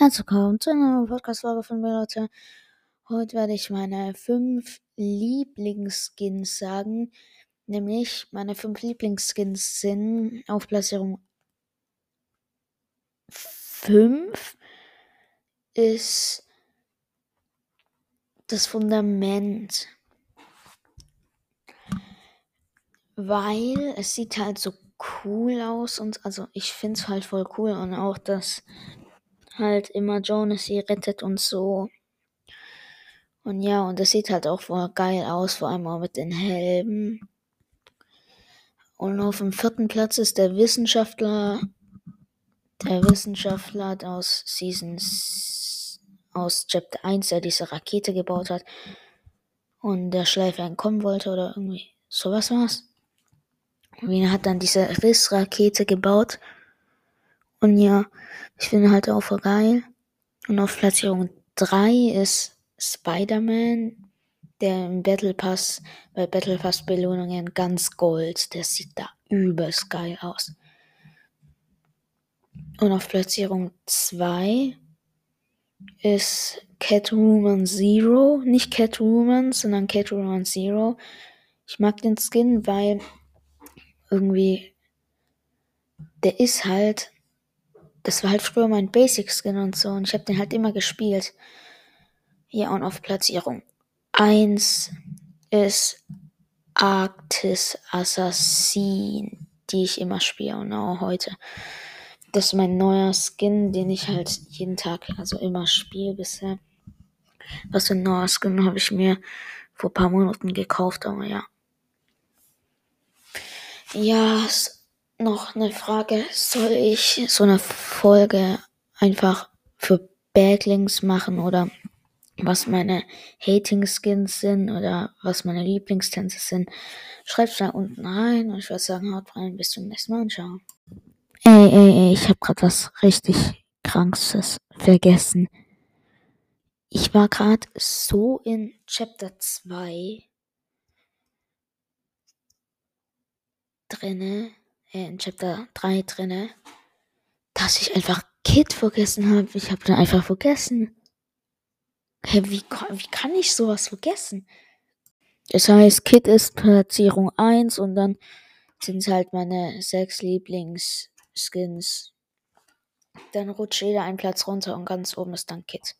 Herzlich willkommen zu einer neuen Podcast-Folge von mir, Leute. Heute werde ich meine fünf Lieblingsskins sagen. Nämlich meine fünf Lieblingsskins sind auf Platzierung 5 ist das Fundament. Weil es sieht halt so cool aus und also ich finde es halt voll cool und auch das halt immer Jonas sie rettet und so. Und ja, und das sieht halt auch voll geil aus, vor allem auch mit den Helmen. Und auf dem vierten Platz ist der Wissenschaftler, der Wissenschaftler aus Seasons, aus Chapter 1, der diese Rakete gebaut hat und der Schleife entkommen wollte oder irgendwie sowas war's. Wien hat dann diese Rissrakete gebaut. Und ja, ich finde halt auch voll geil. Und auf Platzierung 3 ist Spider-Man, der im Battle Pass, bei Battle Pass Belohnungen ganz gold. Der sieht da übelst geil aus. Und auf Platzierung 2 ist Catwoman Zero. Nicht Catwoman, sondern Catwoman Zero. Ich mag den Skin, weil irgendwie der ist halt das war halt früher mein Basic Skin und so und ich habe den halt immer gespielt. Ja, und auf Platzierung 1 ist Arctis Assassin, die ich immer spiele und auch heute. Das ist mein neuer Skin, den ich halt jeden Tag, also immer spiele bisher. Was für ein neuer Skin habe ich mir vor ein paar Monaten gekauft, aber ja. Ja, noch eine Frage. Soll ich so eine Folge einfach für Backlinks machen oder was meine Hating-Skins sind oder was meine Lieblingstänze sind? Schreibt da unten rein und ich würde sagen, haut rein, bis zum nächsten Mal und ciao. Ey, ey, ey, ich habe gerade was richtig Krankes vergessen. Ich war gerade so in Chapter 2 drinne in Chapter 3 drinne, dass ich einfach Kid vergessen habe. Ich habe den einfach vergessen. Hä, wie, wie kann ich sowas vergessen? Das heißt, Kid ist Platzierung 1 und dann sind es halt meine sechs Lieblingsskins. Dann rutscht jeder einen Platz runter und ganz oben ist dann Kid.